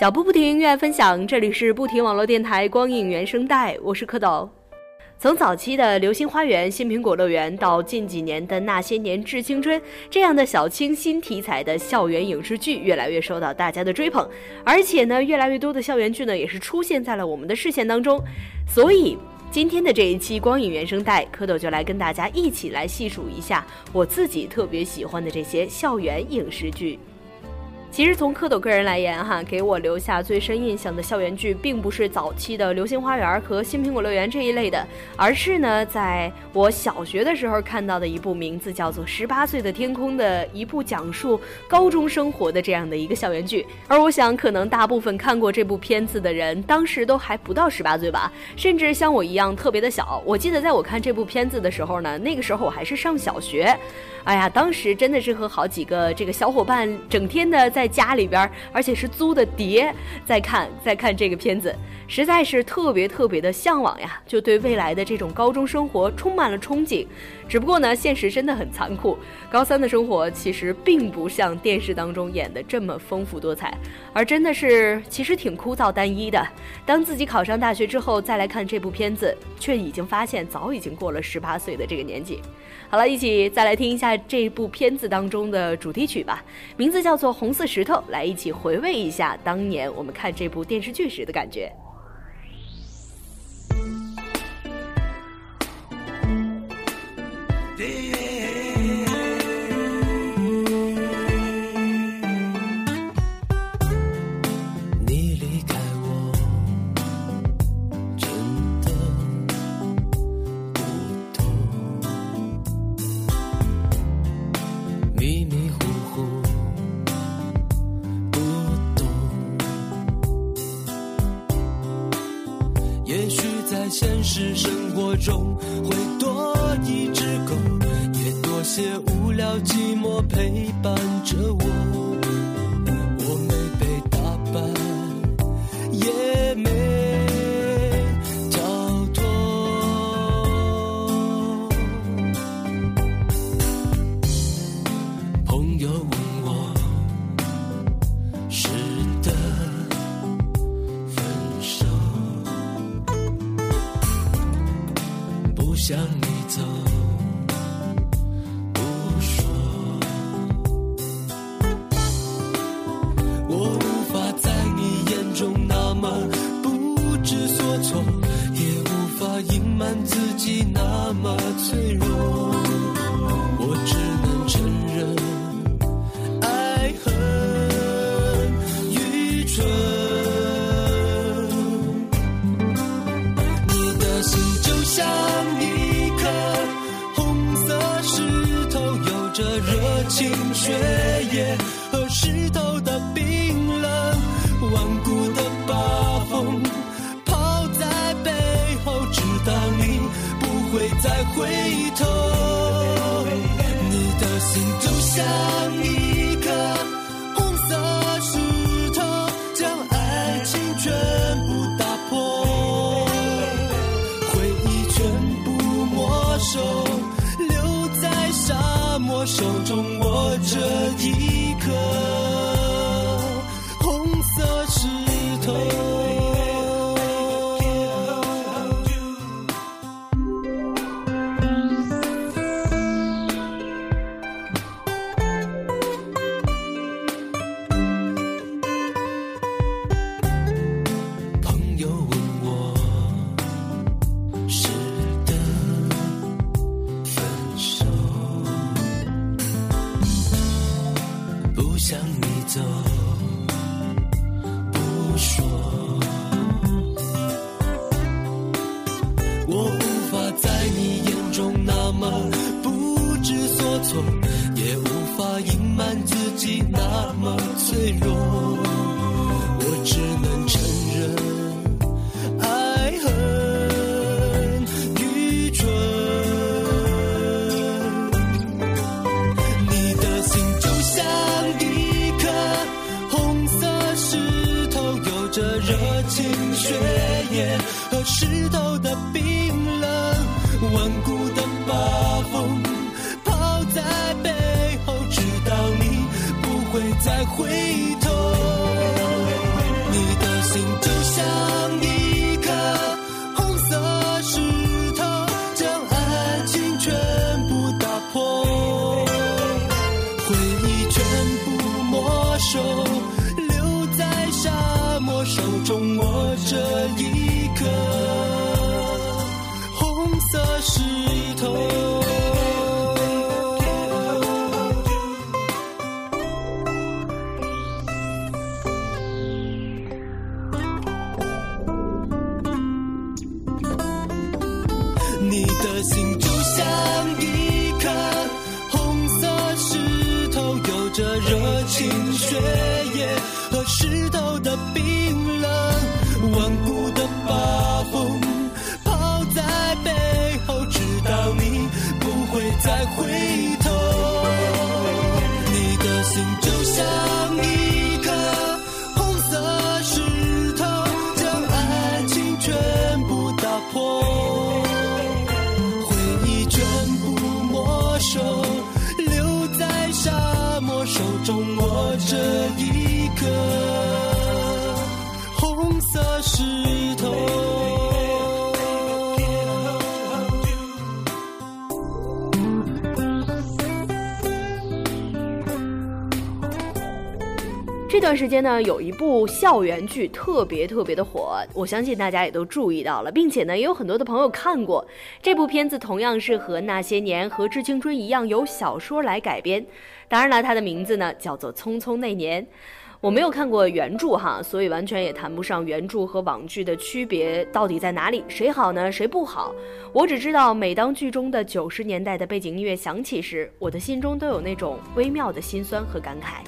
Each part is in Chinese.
脚步不停，音乐分享，这里是不停网络电台光影原声带，我是蝌蚪。从早期的《流星花园》《新苹果乐园》到近几年的《那些年致青春》这样的小清新题材的校园影视剧，越来越受到大家的追捧。而且呢，越来越多的校园剧呢，也是出现在了我们的视线当中。所以，今天的这一期光影原声带，蝌蚪就来跟大家一起来细数一下我自己特别喜欢的这些校园影视剧。其实从蝌蚪个人来言，哈，给我留下最深印象的校园剧，并不是早期的《流星花园》和《新苹果乐园》这一类的，而是呢，在我小学的时候看到的一部名字叫做《十八岁的天空》的一部讲述高中生活的这样的一个校园剧。而我想，可能大部分看过这部片子的人，当时都还不到十八岁吧，甚至像我一样特别的小。我记得在我看这部片子的时候呢，那个时候我还是上小学。哎呀，当时真的是和好几个这个小伙伴整天的在在家里边，而且是租的碟在看，在看这个片子，实在是特别特别的向往呀，就对未来的这种高中生活充满了憧憬。只不过呢，现实真的很残酷，高三的生活其实并不像电视当中演的这么丰富多彩，而真的是其实挺枯燥单一的。当自己考上大学之后再来看这部片子，却已经发现早已经过了十八岁的这个年纪。好了，一起再来听一下这部片子当中的主题曲吧，名字叫做《红色石头》，来一起回味一下当年我们看这部电视剧时的感觉。心却我这一颗红色石头。这段时间呢，有一部校园剧特别特别的火，我相信大家也都注意到了，并且呢，也有很多的朋友看过这部片子。同样是和那些年和致青春一样由小说来改编，当然了，它的名字呢叫做《匆匆那年》。我没有看过原著哈，所以完全也谈不上原著和网剧的区别到底在哪里，谁好呢？谁不好？我只知道，每当剧中的九十年代的背景音乐响起时，我的心中都有那种微妙的心酸和感慨。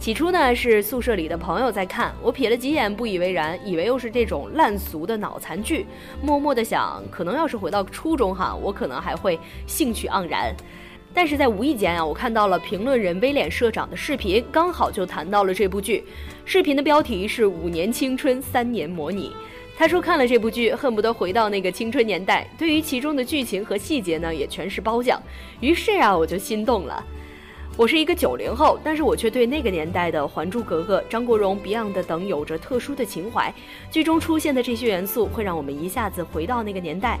起初呢是宿舍里的朋友在看，我瞥了几眼，不以为然，以为又是这种烂俗的脑残剧。默默的想，可能要是回到初中哈，我可能还会兴趣盎然。但是在无意间啊，我看到了评论人威廉社长的视频，刚好就谈到了这部剧。视频的标题是“五年青春三年模拟”。他说看了这部剧，恨不得回到那个青春年代。对于其中的剧情和细节呢，也全是褒奖。于是啊，我就心动了。我是一个九零后，但是我却对那个年代的《还珠格格》、张国荣、Beyond 等有着特殊的情怀。剧中出现的这些元素，会让我们一下子回到那个年代。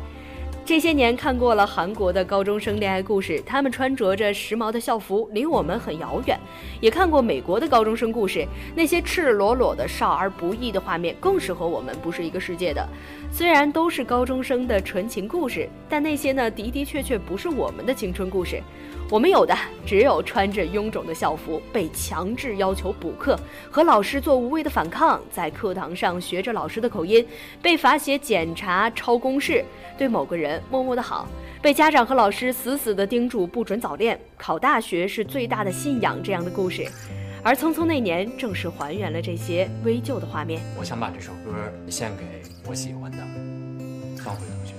这些年看过了韩国的高中生恋爱故事，他们穿着着时髦的校服，离我们很遥远；也看过美国的高中生故事，那些赤裸裸的少儿不宜的画面，更是和我们不是一个世界的。虽然都是高中生的纯情故事，但那些呢的的确确不是我们的青春故事。我们有的只有穿着臃肿的校服，被强制要求补课，和老师做无谓的反抗，在课堂上学着老师的口音，被罚写检查、抄公式，对某个人默默的好，被家长和老师死死的叮嘱不准早恋，考大学是最大的信仰这样的故事。而《匆匆那年》正是还原了这些微旧的画面。我想把这首歌献给我喜欢的方慧同学。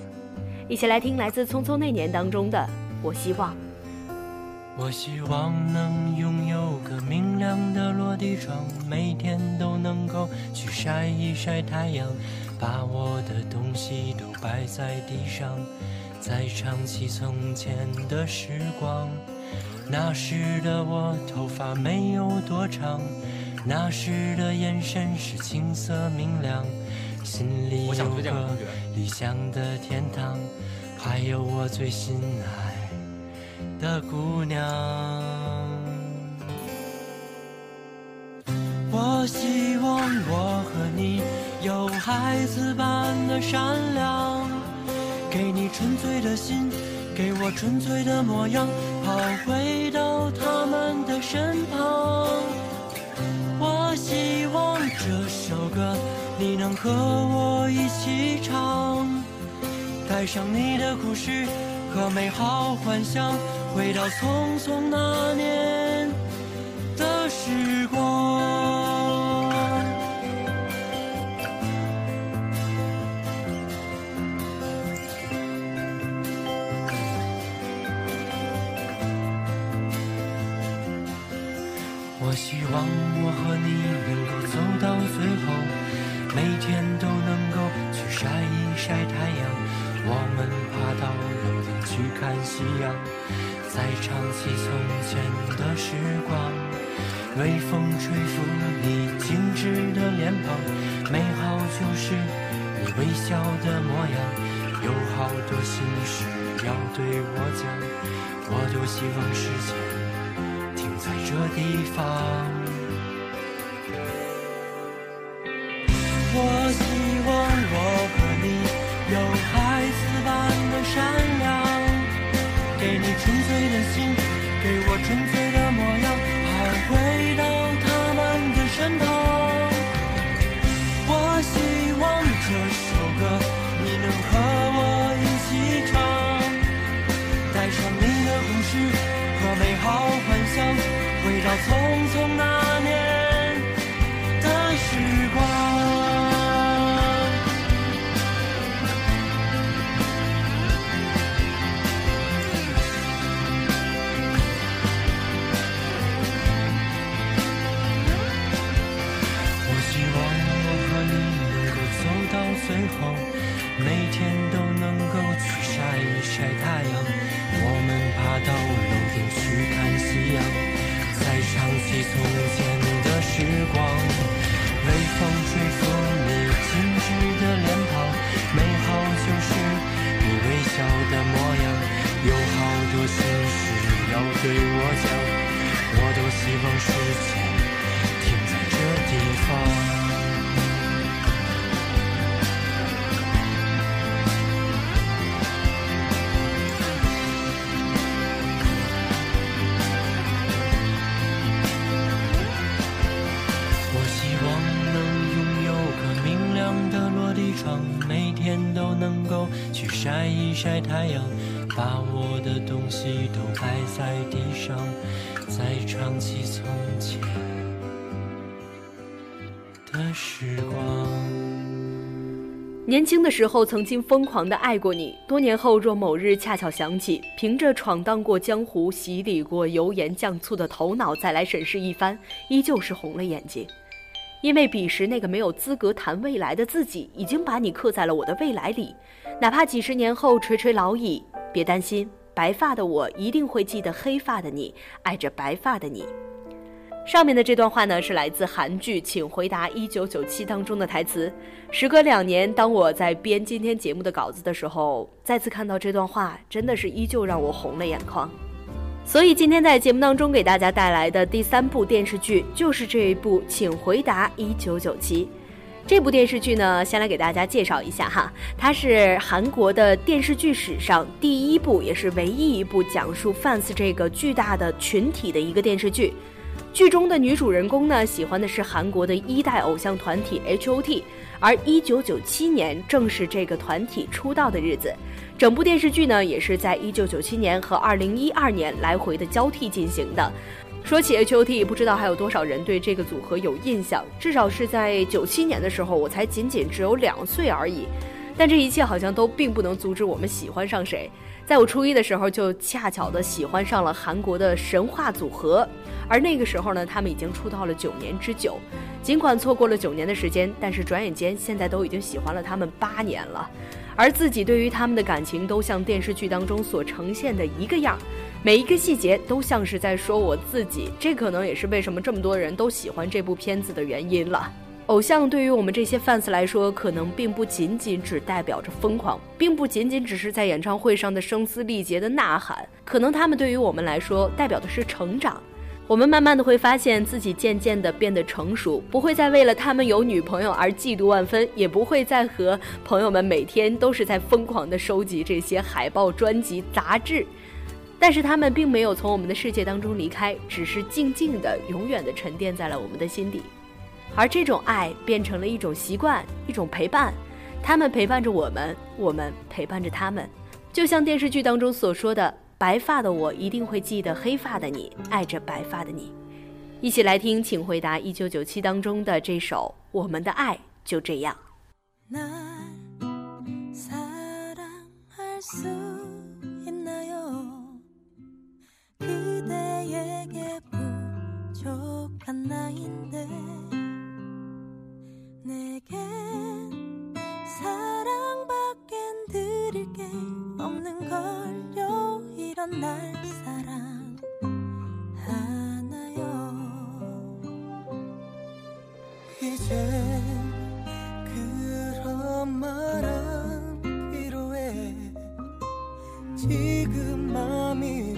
一起来听来自《匆匆那年》当中的《我希望》。我希望能拥有个明亮的落地窗，每天都能够去晒一晒太阳，把我的东西都摆在地上，再唱起从前的时光。那时的我头发没有多长，那时的眼神是青涩明亮，心里有个理想的天堂，还有我最心爱。的姑娘，我希望我和你有孩子般的善良，给你纯粹的心，给我纯粹的模样，跑回到他们的身旁。你能和我一起唱，带上你的故事和美好幻想。回到匆匆那年看夕阳再唱起从前的时光。微风吹拂你精致的脸庞美好就是你微笑的模样。有好多心事要对我讲我多希望时间停在这地方。我希望我和你有孩子般的善良给你纯粹的心给我纯粹对我讲，我多希望时间。停在这地方。我希望能拥有个明亮的落地窗，每天都能够去晒一晒太阳，把我的东西都摆在地上，再唱起从前。的时光。年轻的时候曾经疯狂的爱过你，多年后若某日恰巧想起，凭着闯荡过江湖、洗礼过油盐酱醋的头脑再来审视一番，依旧是红了眼睛。因为彼时那个没有资格谈未来的自己，已经把你刻在了我的未来里。哪怕几十年后垂垂老矣，别担心，白发的我一定会记得黑发的你，爱着白发的你。上面的这段话呢，是来自韩剧《请回答一九九七》当中的台词。时隔两年，当我在编今天节目的稿子的时候，再次看到这段话，真的是依旧让我红了眼眶。所以今天在节目当中给大家带来的第三部电视剧，就是这一部《请回答一九九七》。这部电视剧呢，先来给大家介绍一下哈，它是韩国的电视剧史上第一部，也是唯一一部讲述 fans 这个巨大的群体的一个电视剧。剧中的女主人公呢，喜欢的是韩国的一代偶像团体 H.O.T，而1997年正是这个团体出道的日子。整部电视剧呢，也是在1997年和2012年来回的交替进行的。说起 H.O.T，不知道还有多少人对这个组合有印象？至少是在97年的时候，我才仅仅只有两岁而已。但这一切好像都并不能阻止我们喜欢上谁。在我初一的时候，就恰巧的喜欢上了韩国的神话组合，而那个时候呢，他们已经出道了九年之久。尽管错过了九年的时间，但是转眼间现在都已经喜欢了他们八年了。而自己对于他们的感情，都像电视剧当中所呈现的一个样，每一个细节都像是在说我自己。这可能也是为什么这么多人都喜欢这部片子的原因了。偶像对于我们这些 fans 来说，可能并不仅仅只代表着疯狂，并不仅仅只是在演唱会上的声嘶力竭的呐喊，可能他们对于我们来说，代表的是成长。我们慢慢的会发现自己渐渐的变得成熟，不会再为了他们有女朋友而嫉妒万分，也不会再和朋友们每天都是在疯狂的收集这些海报、专辑、杂志。但是他们并没有从我们的世界当中离开，只是静静的、永远的沉淀在了我们的心底。而这种爱变成了一种习惯，一种陪伴。他们陪伴着我们，我们陪伴着他们。就像电视剧当中所说的：“白发的我一定会记得黑发的你，爱着白发的你。”一起来听，请回答一九九七当中的这首《我们的爱就这样》。 내겐 사랑밖엔 드릴 게. 없는 걸요 이런 날 사랑 하나요? 이제 그런 말안 필요해. 지금 맘이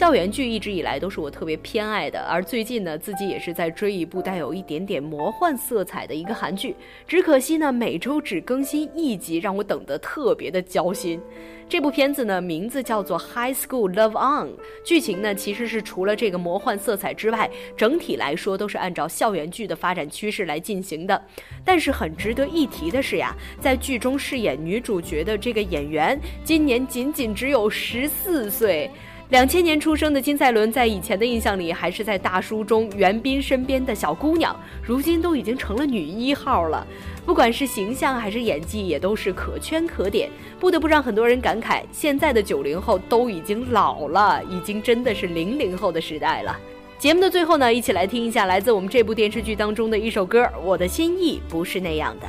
校园剧》一直以来都是我特别偏爱的，而最近呢，自己也是在追一部带有一点点魔幻色彩的一个韩剧，只可惜呢，每周只更新一集，让我等得特别的焦心。这部片子呢，名字叫做《High School Love On》，剧情呢其实是除了这个魔幻色彩之外，整体来说都是按照校园剧的发展趋势来进行的。但是很值得一提的是呀，在剧中饰演女主角的这个演员，今年仅仅只有十四岁。两千年出生的金赛纶，在以前的印象里还是在大叔中袁彬身边的小姑娘，如今都已经成了女一号了。不管是形象还是演技，也都是可圈可点，不得不让很多人感慨，现在的九零后都已经老了，已经真的是零零后的时代了。节目的最后呢，一起来听一下来自我们这部电视剧当中的一首歌，《我的心意不是那样的》。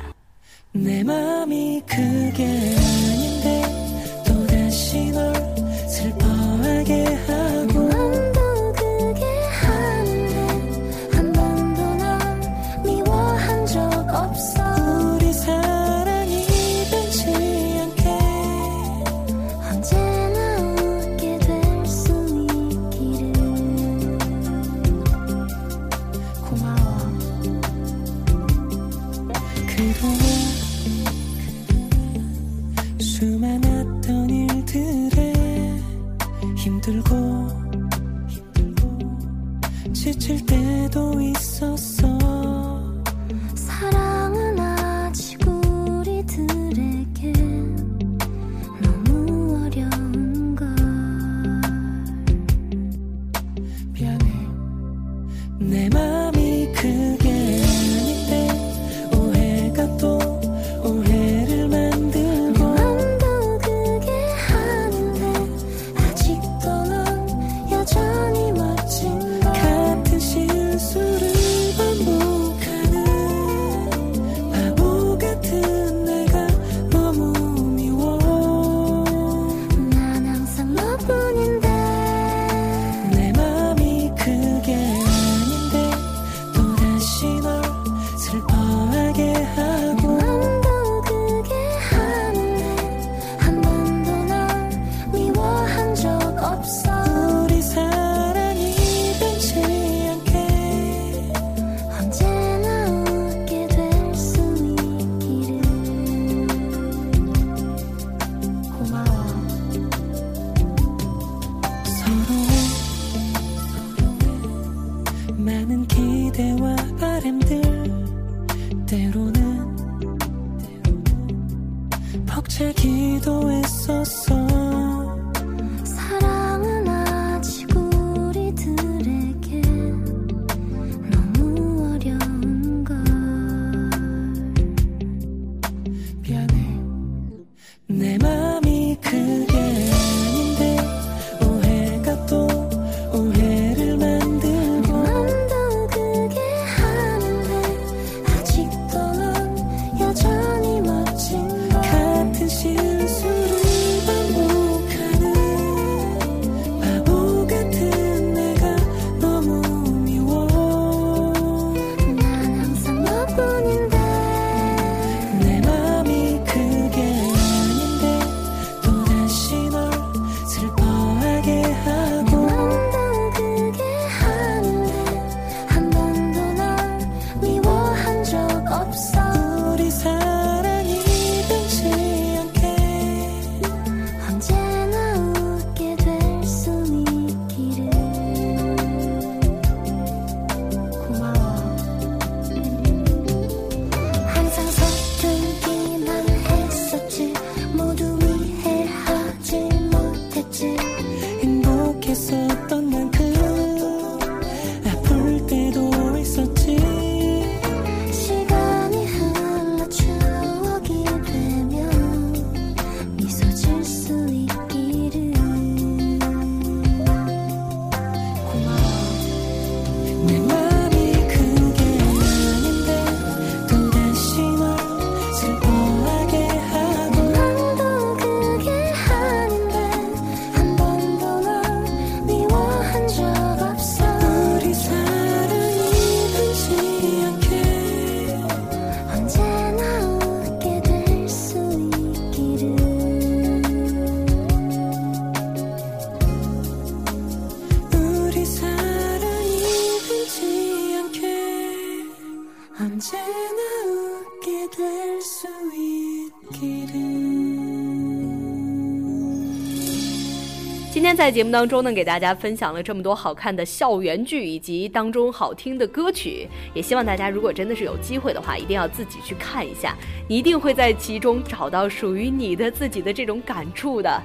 在节目当中呢给大家分享了这么多好看的校园剧以及当中好听的歌曲也希望大家如果真的是有机会的话一定要自己去看一下你一定会在其中找到属于你的自己的这种感触的。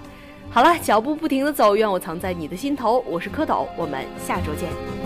好了脚步不停的走愿我藏在你的心头。我是蝌蚪我们下周见。